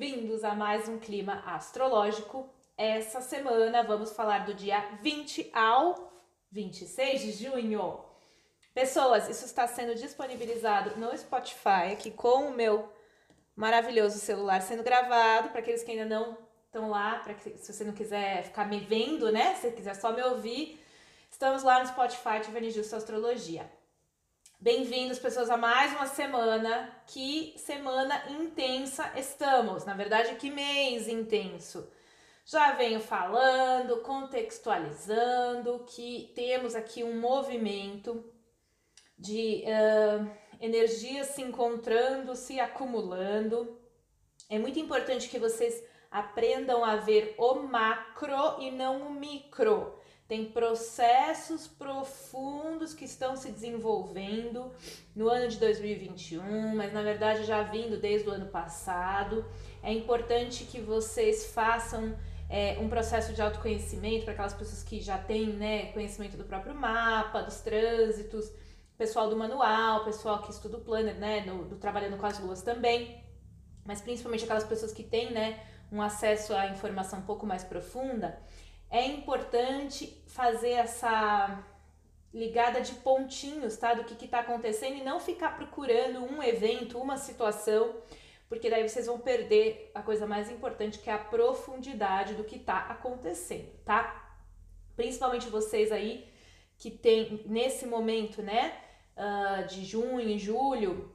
bem-vindos a mais um clima astrológico. Essa semana vamos falar do dia 20 ao 26 de junho. Pessoas, isso está sendo disponibilizado no Spotify, aqui com o meu maravilhoso celular sendo gravado, para aqueles que ainda não estão lá, para que se você não quiser ficar me vendo, né? Se você quiser só me ouvir, estamos lá no Spotify Tivani Justo Astrologia. Bem-vindos, pessoas, a mais uma semana. Que semana intensa estamos! Na verdade, que mês intenso! Já venho falando, contextualizando que temos aqui um movimento de uh, energias se encontrando, se acumulando. É muito importante que vocês aprendam a ver o macro e não o micro tem processos profundos que estão se desenvolvendo no ano de 2021, mas na verdade já vindo desde o ano passado. É importante que vocês façam é, um processo de autoconhecimento para aquelas pessoas que já têm né, conhecimento do próprio mapa, dos trânsitos, pessoal do manual, pessoal que estuda o planner, né, no, do trabalhando com as luas também, mas principalmente aquelas pessoas que têm né, um acesso à informação um pouco mais profunda é importante fazer essa ligada de pontinhos, tá? Do que está acontecendo e não ficar procurando um evento, uma situação, porque daí vocês vão perder a coisa mais importante que é a profundidade do que está acontecendo, tá? Principalmente vocês aí que tem nesse momento, né, uh, de junho julho,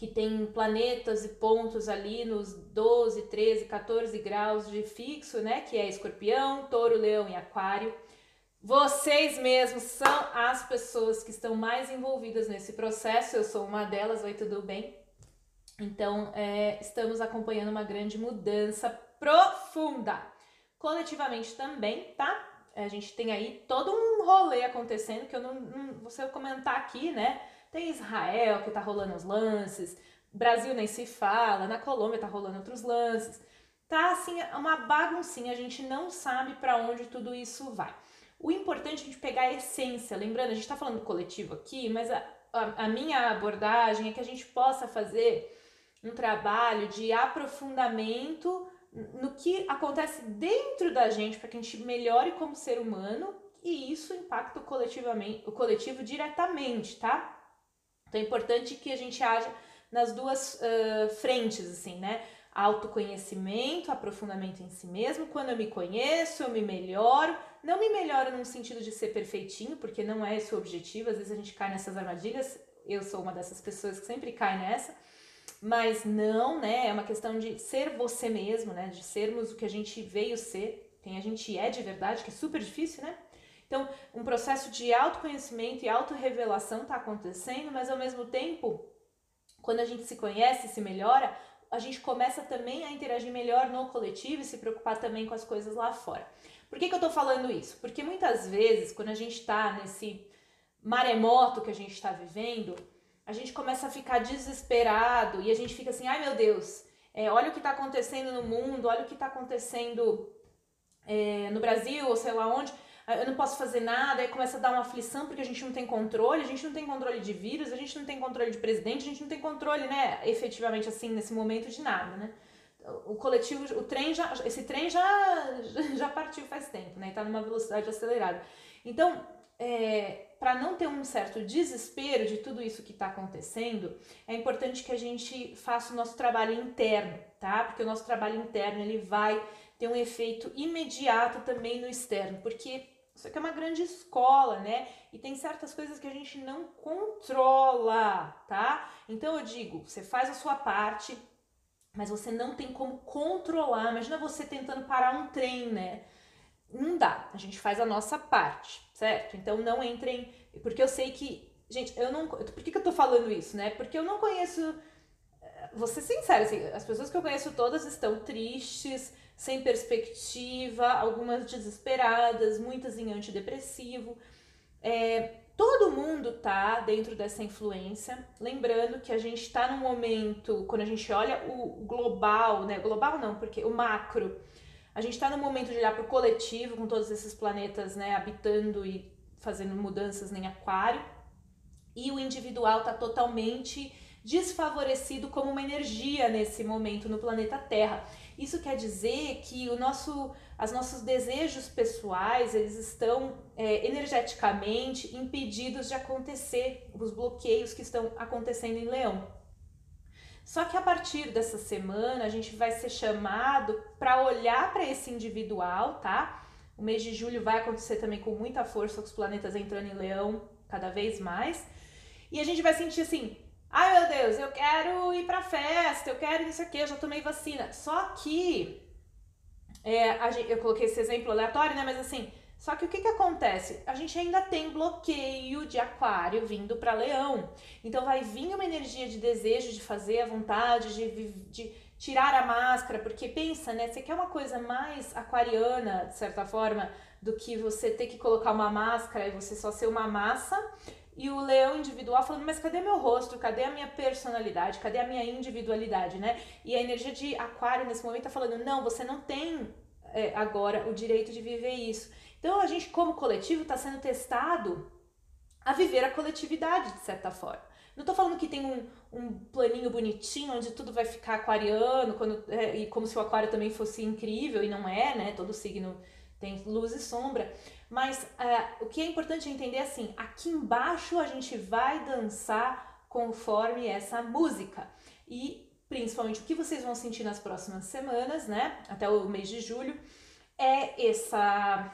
que tem planetas e pontos ali nos 12, 13, 14 graus de fixo, né? Que é escorpião, touro, leão e aquário. Vocês mesmos são as pessoas que estão mais envolvidas nesse processo. Eu sou uma delas, oi, tudo bem? Então, é, estamos acompanhando uma grande mudança profunda. Coletivamente também, tá? A gente tem aí todo um rolê acontecendo que eu não, não vou comentar aqui, né? Tem Israel que tá rolando os lances, Brasil nem se fala, na Colômbia tá rolando outros lances. Tá assim, uma baguncinha, a gente não sabe para onde tudo isso vai. O importante é a gente pegar a essência, lembrando, a gente tá falando do coletivo aqui, mas a, a, a minha abordagem é que a gente possa fazer um trabalho de aprofundamento no que acontece dentro da gente para que a gente melhore como ser humano e isso impacta o, coletivamente, o coletivo diretamente, tá? Então é importante que a gente haja nas duas uh, frentes, assim, né? Autoconhecimento, aprofundamento em si mesmo. Quando eu me conheço, eu me melhoro. Não me melhoro num sentido de ser perfeitinho, porque não é esse o objetivo. Às vezes a gente cai nessas armadilhas. Eu sou uma dessas pessoas que sempre cai nessa. Mas não, né? É uma questão de ser você mesmo, né? De sermos o que a gente veio ser, quem a gente é de verdade, que é super difícil, né? Então, um processo de autoconhecimento e autorrevelação está acontecendo, mas ao mesmo tempo, quando a gente se conhece, se melhora, a gente começa também a interagir melhor no coletivo e se preocupar também com as coisas lá fora. Por que, que eu tô falando isso? Porque muitas vezes, quando a gente está nesse maremoto que a gente está vivendo, a gente começa a ficar desesperado e a gente fica assim, ai meu Deus, é, olha o que está acontecendo no mundo, olha o que está acontecendo é, no Brasil, ou sei lá onde eu não posso fazer nada, aí começa a dar uma aflição porque a gente não tem controle, a gente não tem controle de vírus, a gente não tem controle de presidente, a gente não tem controle, né, efetivamente assim, nesse momento de nada, né? O coletivo, o trem já, esse trem já, já partiu faz tempo, né, e tá numa velocidade acelerada. Então, é, para não ter um certo desespero de tudo isso que está acontecendo, é importante que a gente faça o nosso trabalho interno, tá? Porque o nosso trabalho interno ele vai ter um efeito imediato também no externo, porque isso aqui é uma grande escola, né? E tem certas coisas que a gente não controla, tá? Então eu digo, você faz a sua parte, mas você não tem como controlar. Imagina você tentando parar um trem, né? Não dá. A gente faz a nossa parte, certo? Então não entrem, porque eu sei que, gente, eu não, por que, que eu tô falando isso, né? Porque eu não conheço eh, vou ser sincera, assim, as pessoas que eu conheço todas estão tristes, sem perspectiva, algumas desesperadas, muitas em antidepressivo. É, todo mundo tá dentro dessa influência. Lembrando que a gente está num momento, quando a gente olha o global, né? Global não, porque o macro, a gente está no momento de olhar para o coletivo, com todos esses planetas né, habitando e fazendo mudanças em aquário, e o individual está totalmente desfavorecido como uma energia nesse momento no planeta Terra. Isso quer dizer que o nosso, os nossos desejos pessoais eles estão é, energeticamente impedidos de acontecer, os bloqueios que estão acontecendo em Leão. Só que a partir dessa semana a gente vai ser chamado para olhar para esse individual, tá? O mês de julho vai acontecer também com muita força, com os planetas entrando em Leão cada vez mais. E a gente vai sentir assim: ai meu Deus, eu quero ir pra festa, eu quero isso aqui, eu já tomei vacina. Só que, é, gente, eu coloquei esse exemplo aleatório, né? Mas assim, só que o que, que acontece? A gente ainda tem bloqueio de aquário vindo para leão. Então vai vir uma energia de desejo de fazer a vontade, de, de tirar a máscara, porque pensa, né? Você quer uma coisa mais aquariana, de certa forma, do que você ter que colocar uma máscara e você só ser uma massa. E o leão individual falando, mas cadê meu rosto? Cadê a minha personalidade? Cadê a minha individualidade, né? E a energia de aquário nesse momento tá falando, não, você não tem é, agora o direito de viver isso. Então a gente, como coletivo, está sendo testado a viver a coletividade, de certa forma. Não estou falando que tem um, um planinho bonitinho onde tudo vai ficar aquariano, quando, é, e como se o aquário também fosse incrível, e não é, né? Todo signo tem luz e sombra. Mas é, o que é importante entender é assim: aqui embaixo a gente vai dançar conforme essa música. E principalmente o que vocês vão sentir nas próximas semanas, né? Até o mês de julho, é essa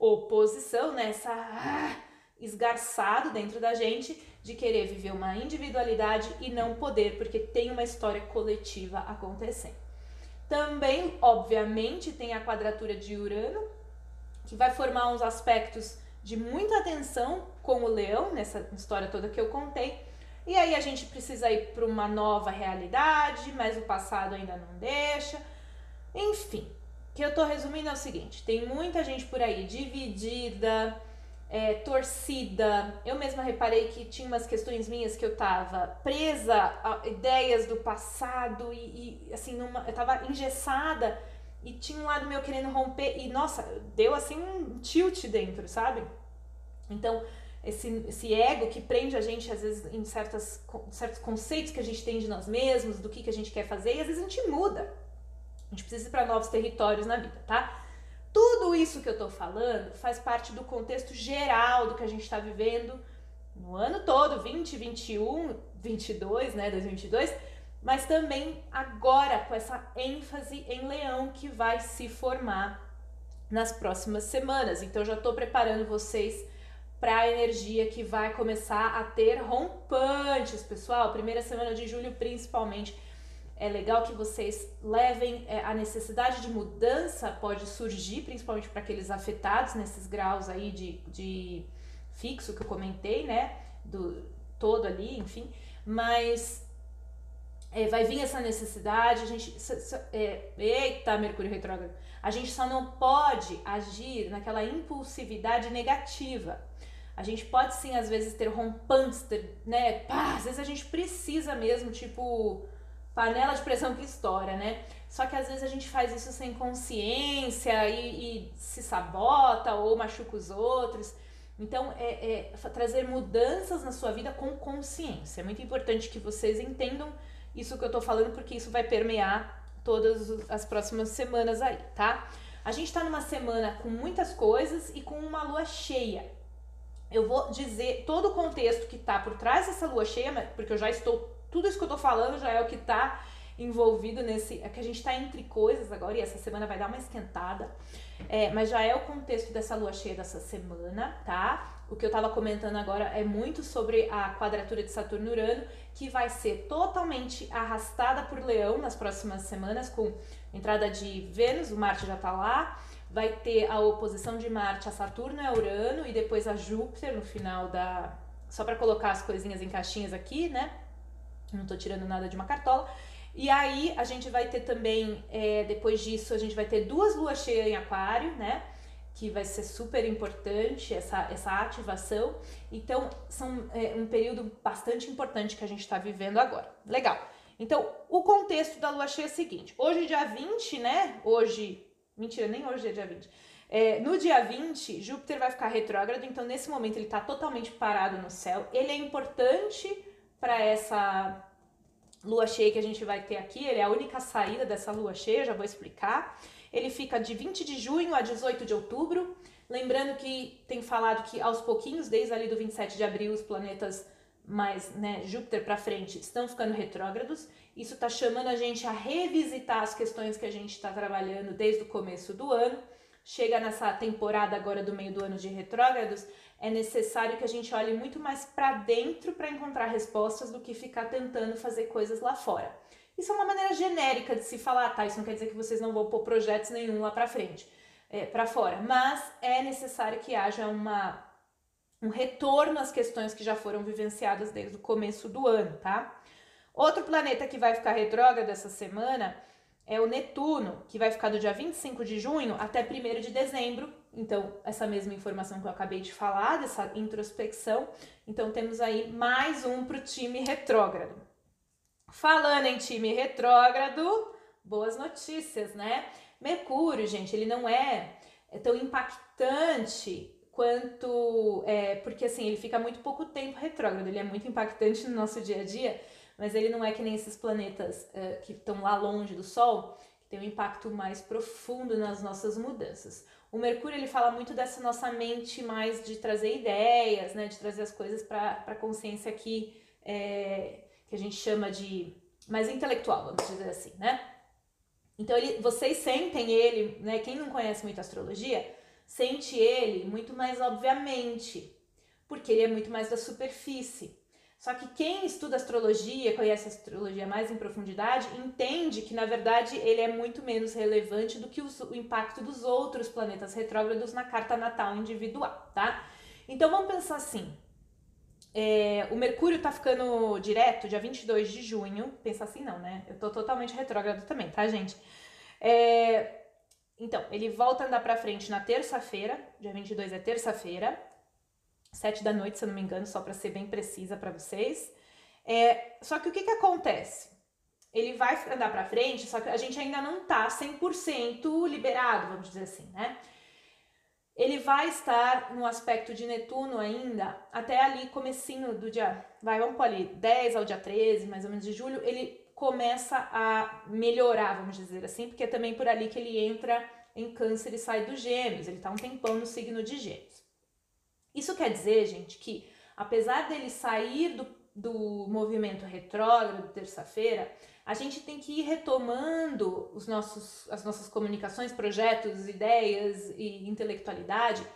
oposição, né? Essa ah, esgarçado dentro da gente de querer viver uma individualidade e não poder, porque tem uma história coletiva acontecendo. Também, obviamente, tem a quadratura de Urano, que vai formar uns aspectos de muita atenção com o leão, nessa história toda que eu contei. E aí a gente precisa ir para uma nova realidade, mas o passado ainda não deixa. Enfim, que eu tô resumindo é o seguinte: tem muita gente por aí dividida, é, torcida. Eu mesma reparei que tinha umas questões minhas que eu tava presa a ideias do passado e, e assim, numa, eu tava engessada e tinha um lado meu querendo romper e nossa, deu assim um tilt dentro, sabe? Então, esse, esse ego que prende a gente às vezes em certas, certos conceitos que a gente tem de nós mesmos, do que, que a gente quer fazer, e às vezes a gente muda. A gente precisa ir para novos territórios na vida, tá? Tudo isso que eu tô falando faz parte do contexto geral do que a gente está vivendo no ano todo, 2021, 22, né, 2022, mas também agora com essa ênfase em leão que vai se formar nas próximas semanas. Então já estou preparando vocês para a energia que vai começar a ter rompantes, pessoal. Primeira semana de julho, principalmente é legal que vocês levem é, a necessidade de mudança pode surgir, principalmente para aqueles afetados nesses graus aí de, de fixo que eu comentei, né? Do todo ali, enfim. Mas é, vai vir essa necessidade, a gente. É, eita, Mercúrio retrógrado! A gente só não pode agir naquela impulsividade negativa. A gente pode sim, às vezes, ter rompantes, ter, né? Pá, às vezes a gente precisa mesmo, tipo panela de pressão que estoura, né? Só que às vezes a gente faz isso sem consciência e, e se sabota ou machuca os outros. Então, é, é, trazer mudanças na sua vida com consciência. É muito importante que vocês entendam isso que eu tô falando, porque isso vai permear todas as próximas semanas aí, tá? A gente tá numa semana com muitas coisas e com uma lua cheia. Eu vou dizer todo o contexto que tá por trás dessa lua cheia, porque eu já estou tudo isso que eu tô falando já é o que tá envolvido nesse. É que a gente tá entre coisas agora e essa semana vai dar uma esquentada. É, mas já é o contexto dessa lua cheia dessa semana, tá? O que eu tava comentando agora é muito sobre a quadratura de Saturno Urano, que vai ser totalmente arrastada por Leão nas próximas semanas, com entrada de Vênus, o Marte já tá lá. Vai ter a oposição de Marte a Saturno e a Urano, e depois a Júpiter no final da. Só para colocar as coisinhas em caixinhas aqui, né? não estou tirando nada de uma cartola. E aí a gente vai ter também, é, depois disso, a gente vai ter duas luas cheias em aquário, né? Que vai ser super importante essa, essa ativação. Então, são é, um período bastante importante que a gente está vivendo agora. Legal. Então, o contexto da lua cheia é o seguinte: hoje, dia 20, né? Hoje, mentira, nem hoje é dia 20. É, no dia 20, Júpiter vai ficar retrógrado, então nesse momento ele está totalmente parado no céu. Ele é importante para essa lua cheia que a gente vai ter aqui, ele é a única saída dessa lua cheia, já vou explicar. Ele fica de 20 de junho a 18 de outubro. Lembrando que tem falado que aos pouquinhos, desde ali do 27 de abril, os planetas mais, né, Júpiter para frente, estão ficando retrógrados. Isso está chamando a gente a revisitar as questões que a gente está trabalhando desde o começo do ano. Chega nessa temporada agora do meio do ano de retrógrados, é necessário que a gente olhe muito mais para dentro para encontrar respostas do que ficar tentando fazer coisas lá fora. Isso é uma maneira genérica de se falar, tá? Isso não quer dizer que vocês não vão pôr projetos nenhum lá para frente, é, para fora, mas é necessário que haja uma um retorno às questões que já foram vivenciadas desde o começo do ano, tá? Outro planeta que vai ficar retrógrado essa semana é o Netuno, que vai ficar do dia 25 de junho até 1 de dezembro. Então, essa mesma informação que eu acabei de falar, dessa introspecção. Então, temos aí mais um para o time retrógrado. Falando em time retrógrado, boas notícias, né? Mercúrio, gente, ele não é, é tão impactante quanto. É, porque assim, ele fica muito pouco tempo retrógrado, ele é muito impactante no nosso dia a dia, mas ele não é que nem esses planetas é, que estão lá longe do Sol, que tem um impacto mais profundo nas nossas mudanças. O Mercúrio ele fala muito dessa nossa mente mais de trazer ideias, né, de trazer as coisas para a consciência aqui, é, que a gente chama de mais intelectual, vamos dizer assim, né? Então ele, vocês sentem ele, né? Quem não conhece muito astrologia, sente ele muito mais obviamente, porque ele é muito mais da superfície. Só que quem estuda astrologia, conhece a astrologia mais em profundidade, entende que na verdade ele é muito menos relevante do que o impacto dos outros planetas retrógrados na carta natal individual, tá? Então vamos pensar assim: é, o Mercúrio tá ficando direto dia 22 de junho. Pensa assim, não, né? Eu tô totalmente retrógrado também, tá, gente? É, então, ele volta a andar pra frente na terça-feira, dia 22 é terça-feira, sete da noite, se eu não me engano, só para ser bem precisa para vocês. É, só que o que que acontece? Ele vai andar para frente, só que a gente ainda não tá 100% liberado, vamos dizer assim, né? Ele vai estar no aspecto de Netuno ainda até ali comecinho do dia, vai, vamos por ali, 10 ao dia 13, mais ou menos de julho, ele começa a melhorar, vamos dizer assim, porque é também por ali que ele entra em câncer e sai dos gêmeos, ele tá um tempão no signo de gêmeos. Isso quer dizer, gente, que apesar dele sair do, do movimento retrógrado terça-feira, a gente tem que ir retomando os nossos, as nossas comunicações, projetos, ideias e intelectualidade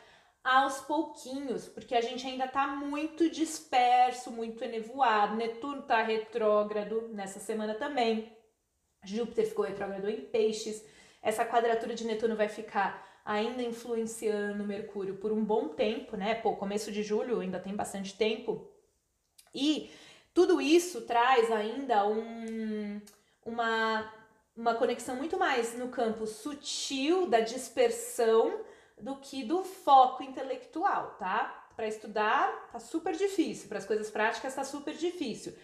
aos pouquinhos, porque a gente ainda está muito disperso, muito enevoado. Netuno está retrógrado nessa semana também. Júpiter ficou retrógrado em Peixes. Essa quadratura de Netuno vai ficar ainda influenciando Mercúrio por um bom tempo, né? Pô, começo de julho ainda tem bastante tempo. E tudo isso traz ainda um, uma, uma conexão muito mais no campo sutil da dispersão do que do foco intelectual, tá? Para estudar tá super difícil, para as coisas práticas tá super difícil.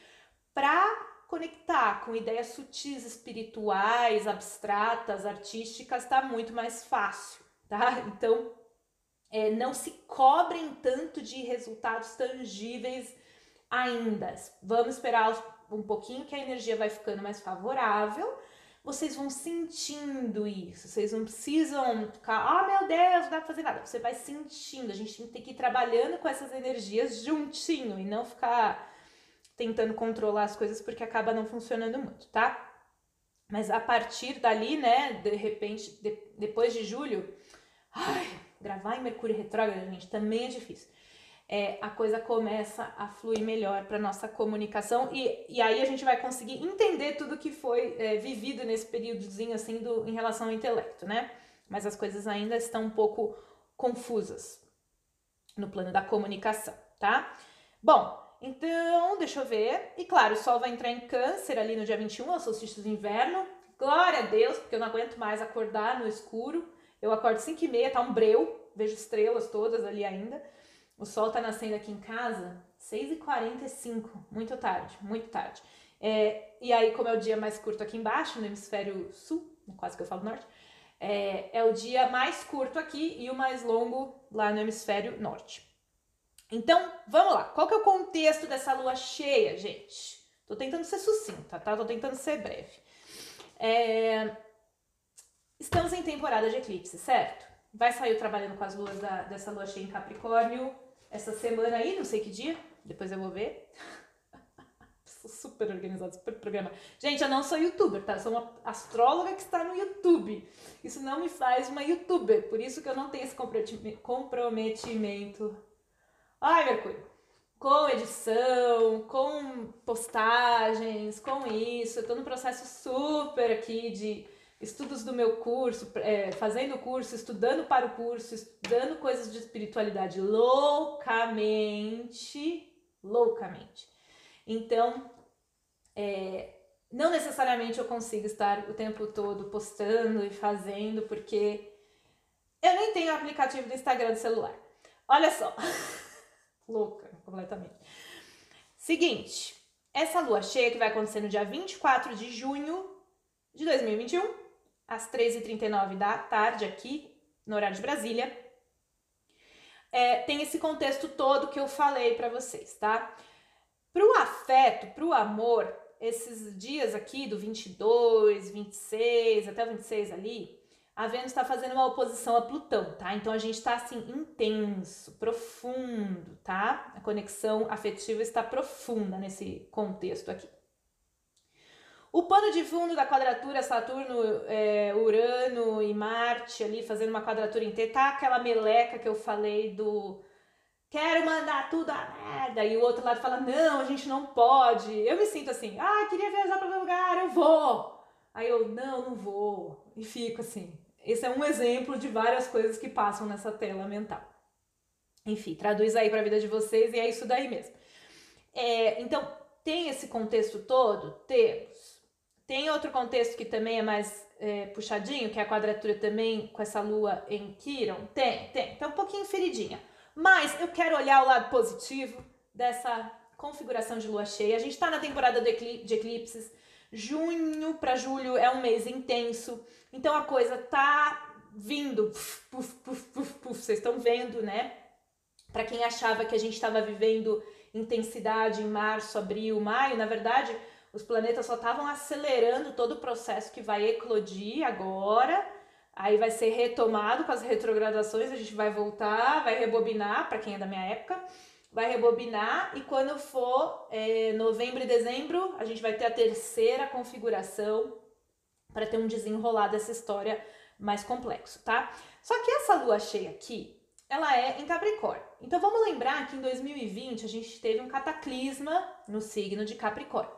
Para conectar com ideias sutis, espirituais, abstratas, artísticas, tá muito mais fácil tá? Então, é, não se cobrem tanto de resultados tangíveis ainda. Vamos esperar um pouquinho que a energia vai ficando mais favorável. Vocês vão sentindo isso, vocês não precisam ficar, ah, oh, meu Deus, não dá pra fazer nada. Você vai sentindo, a gente tem que ir trabalhando com essas energias juntinho e não ficar tentando controlar as coisas porque acaba não funcionando muito, tá? Mas a partir dali, né, de repente, de, depois de julho, Ai, gravar em Mercúrio retrógrado, gente, também é difícil. É, a coisa começa a fluir melhor para nossa comunicação e, e aí a gente vai conseguir entender tudo que foi é, vivido nesse períodozinho assim do, em relação ao intelecto, né? Mas as coisas ainda estão um pouco confusas no plano da comunicação, tá? Bom, então, deixa eu ver. E claro, o Sol vai entrar em câncer ali no dia 21, é o solstício do inverno. Glória a Deus, porque eu não aguento mais acordar no escuro. Eu acordo 5 e meia, tá um breu, vejo estrelas todas ali ainda. O sol tá nascendo aqui em casa 6h45, muito tarde, muito tarde. É, e aí, como é o dia mais curto aqui embaixo, no hemisfério sul, quase que eu falo norte, é, é o dia mais curto aqui e o mais longo lá no hemisfério norte. Então, vamos lá. Qual que é o contexto dessa lua cheia, gente? Tô tentando ser sucinta, tá? Tô tentando ser breve. É... Estamos em temporada de eclipse, certo? Vai sair trabalhando com as luas da, dessa lua cheia em Capricórnio essa semana aí, não sei que dia, depois eu vou ver. Sou super organizada, super programa. Gente, eu não sou youtuber, tá? Eu sou uma astróloga que está no YouTube. Isso não me faz uma youtuber, por isso que eu não tenho esse comprometimento. Ai, Mercúrio com edição, com postagens, com isso. Eu tô no processo super aqui de estudos do meu curso, é, fazendo curso, estudando para o curso, estudando coisas de espiritualidade loucamente, loucamente. Então, é, não necessariamente eu consigo estar o tempo todo postando e fazendo, porque eu nem tenho o aplicativo do Instagram do celular. Olha só. louca completamente. Seguinte, essa lua cheia que vai acontecer no dia 24 de junho de 2021, às 13h39 da tarde, aqui no horário de Brasília, é, tem esse contexto todo que eu falei para vocês, tá? Pro afeto, pro amor, esses dias aqui do 22, 26, até o 26 ali, a Vênus está fazendo uma oposição a Plutão, tá? Então a gente está assim intenso, profundo, tá? A conexão afetiva está profunda nesse contexto aqui. O pano de fundo da quadratura Saturno, é, Urano e Marte ali fazendo uma quadratura T, tá aquela meleca que eu falei do quero mandar tudo a merda, e o outro lado fala, não, a gente não pode. Eu me sinto assim, ah, queria viajar para outro lugar, eu vou. Aí eu, não, não vou. E fico assim, esse é um exemplo de várias coisas que passam nessa tela mental. Enfim, traduz aí para a vida de vocês e é isso daí mesmo. É, então, tem esse contexto todo? Temos. Tem outro contexto que também é mais é, puxadinho, que é a quadratura também com essa lua em Quiron? Tem, tem. Então, um pouquinho feridinha. Mas eu quero olhar o lado positivo dessa configuração de lua cheia. A gente está na temporada de eclipses. Junho para julho é um mês intenso. Então a coisa tá vindo, puf, puf, puf, puf, vocês estão vendo, né? Para quem achava que a gente estava vivendo intensidade em março, abril, maio, na verdade, os planetas só estavam acelerando todo o processo que vai eclodir agora. Aí vai ser retomado com as retrogradações, a gente vai voltar, vai rebobinar, para quem é da minha época, vai rebobinar e quando for é, novembro e dezembro, a gente vai ter a terceira configuração para ter um desenrolar dessa história mais complexo, tá? Só que essa lua cheia aqui, ela é em Capricórnio. Então vamos lembrar que em 2020 a gente teve um cataclisma no signo de Capricórnio.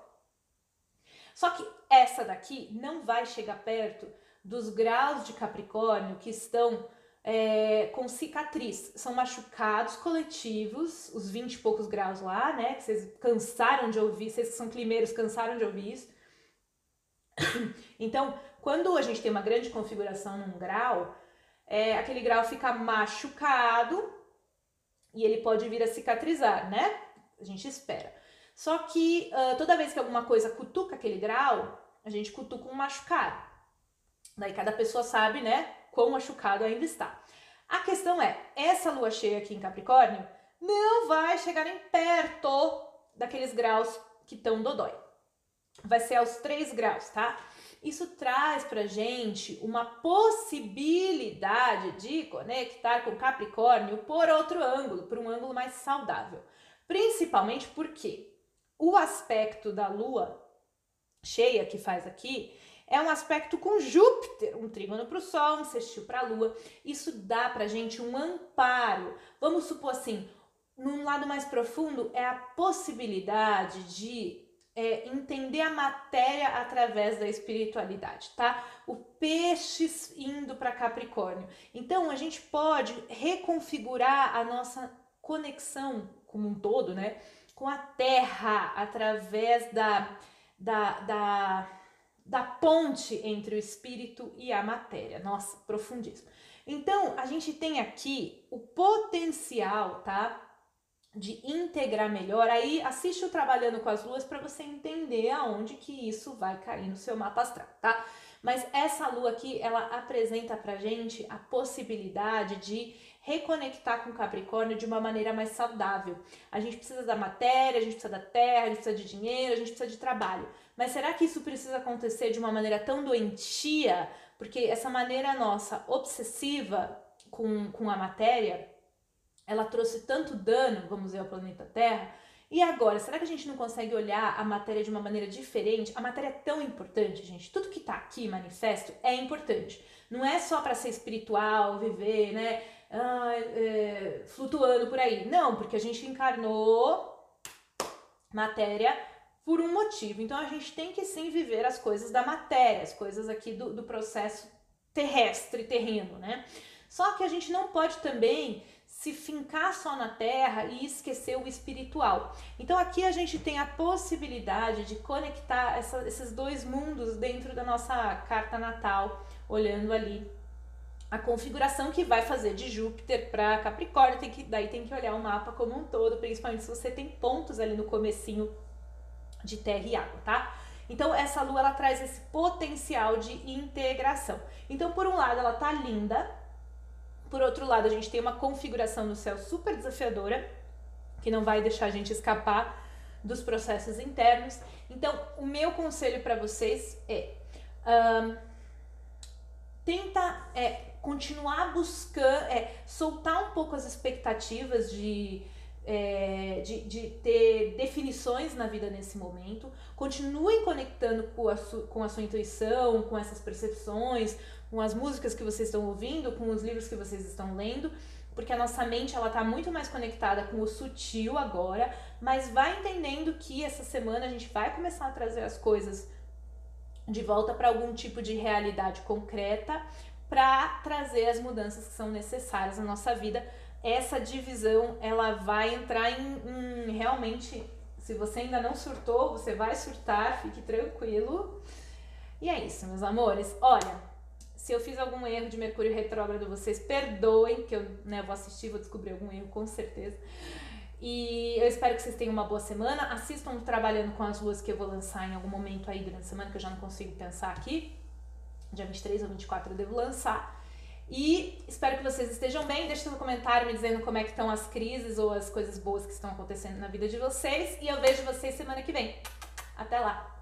Só que essa daqui não vai chegar perto dos graus de Capricórnio que estão é, com cicatriz. São machucados coletivos, os 20 e poucos graus lá, né? Que vocês cansaram de ouvir, vocês que são climeiros cansaram de ouvir isso. Então, quando a gente tem uma grande configuração num grau, é, aquele grau fica machucado e ele pode vir a cicatrizar, né? A gente espera. Só que uh, toda vez que alguma coisa cutuca aquele grau, a gente cutuca um machucado. Daí cada pessoa sabe, né, quão machucado ainda está. A questão é, essa lua cheia aqui em Capricórnio não vai chegar nem perto daqueles graus que estão dodói vai ser aos 3 graus, tá? Isso traz pra gente uma possibilidade de conectar com Capricórnio por outro ângulo, por um ângulo mais saudável. Principalmente porque o aspecto da Lua cheia que faz aqui é um aspecto com Júpiter, um trígono para o Sol, um sextil para a Lua. Isso dá pra gente um amparo. Vamos supor assim, num lado mais profundo, é a possibilidade de é, entender a matéria através da espiritualidade, tá? O peixe indo para Capricórnio. Então a gente pode reconfigurar a nossa conexão como um todo, né? Com a Terra através da, da, da, da ponte entre o espírito e a matéria. Nossa, profundíssimo. Então a gente tem aqui o potencial, tá? de integrar melhor, aí assiste o Trabalhando com as Luas para você entender aonde que isso vai cair no seu mapa astral, tá? Mas essa lua aqui, ela apresenta pra gente a possibilidade de reconectar com Capricórnio de uma maneira mais saudável. A gente precisa da matéria, a gente precisa da terra, a gente precisa de dinheiro, a gente precisa de trabalho. Mas será que isso precisa acontecer de uma maneira tão doentia? Porque essa maneira nossa obsessiva com, com a matéria, ela trouxe tanto dano, vamos dizer, ao planeta Terra. E agora, será que a gente não consegue olhar a matéria de uma maneira diferente? A matéria é tão importante, gente. Tudo que tá aqui, manifesto, é importante. Não é só para ser espiritual, viver, né? Ah, é, flutuando por aí. Não, porque a gente encarnou matéria por um motivo. Então a gente tem que sim viver as coisas da matéria, as coisas aqui do, do processo terrestre, terreno, né? Só que a gente não pode também se fincar só na terra e esquecer o espiritual. Então aqui a gente tem a possibilidade de conectar essa, esses dois mundos dentro da nossa carta natal, olhando ali a configuração que vai fazer de Júpiter para Capricórnio, tem que, daí tem que olhar o mapa como um todo, principalmente se você tem pontos ali no comecinho de terra e água, tá? Então essa lua ela traz esse potencial de integração. Então por um lado ela tá linda, por outro lado a gente tem uma configuração no céu super desafiadora, que não vai deixar a gente escapar dos processos internos. Então o meu conselho para vocês é um, tenta é, continuar buscando, é, soltar um pouco as expectativas de, é, de, de, ter definições na vida nesse momento. Continuem conectando com a, su, com a sua intuição, com essas percepções, com as músicas que vocês estão ouvindo, com os livros que vocês estão lendo, porque a nossa mente ela está muito mais conectada com o sutil agora, mas vai entendendo que essa semana a gente vai começar a trazer as coisas de volta para algum tipo de realidade concreta para trazer as mudanças que são necessárias na nossa vida. Essa divisão ela vai entrar em, em realmente, se você ainda não surtou, você vai surtar, fique tranquilo. E é isso, meus amores. Olha, se eu fiz algum erro de Mercúrio retrógrado, vocês perdoem, que eu né, vou assistir, vou descobrir algum erro com certeza. E eu espero que vocês tenham uma boa semana. Assistam trabalhando com as luas que eu vou lançar em algum momento aí durante a semana, que eu já não consigo pensar aqui dia 23 ou 24 eu devo lançar. E espero que vocês estejam bem. Deixe no comentário me dizendo como é que estão as crises ou as coisas boas que estão acontecendo na vida de vocês. E eu vejo vocês semana que vem. Até lá!